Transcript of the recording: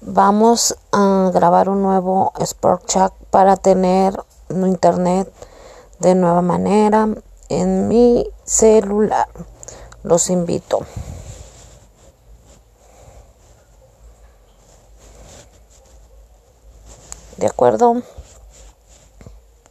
vamos a grabar un nuevo Sport Chat para tener internet de nueva manera en mi celular. Los invito. ¿De acuerdo?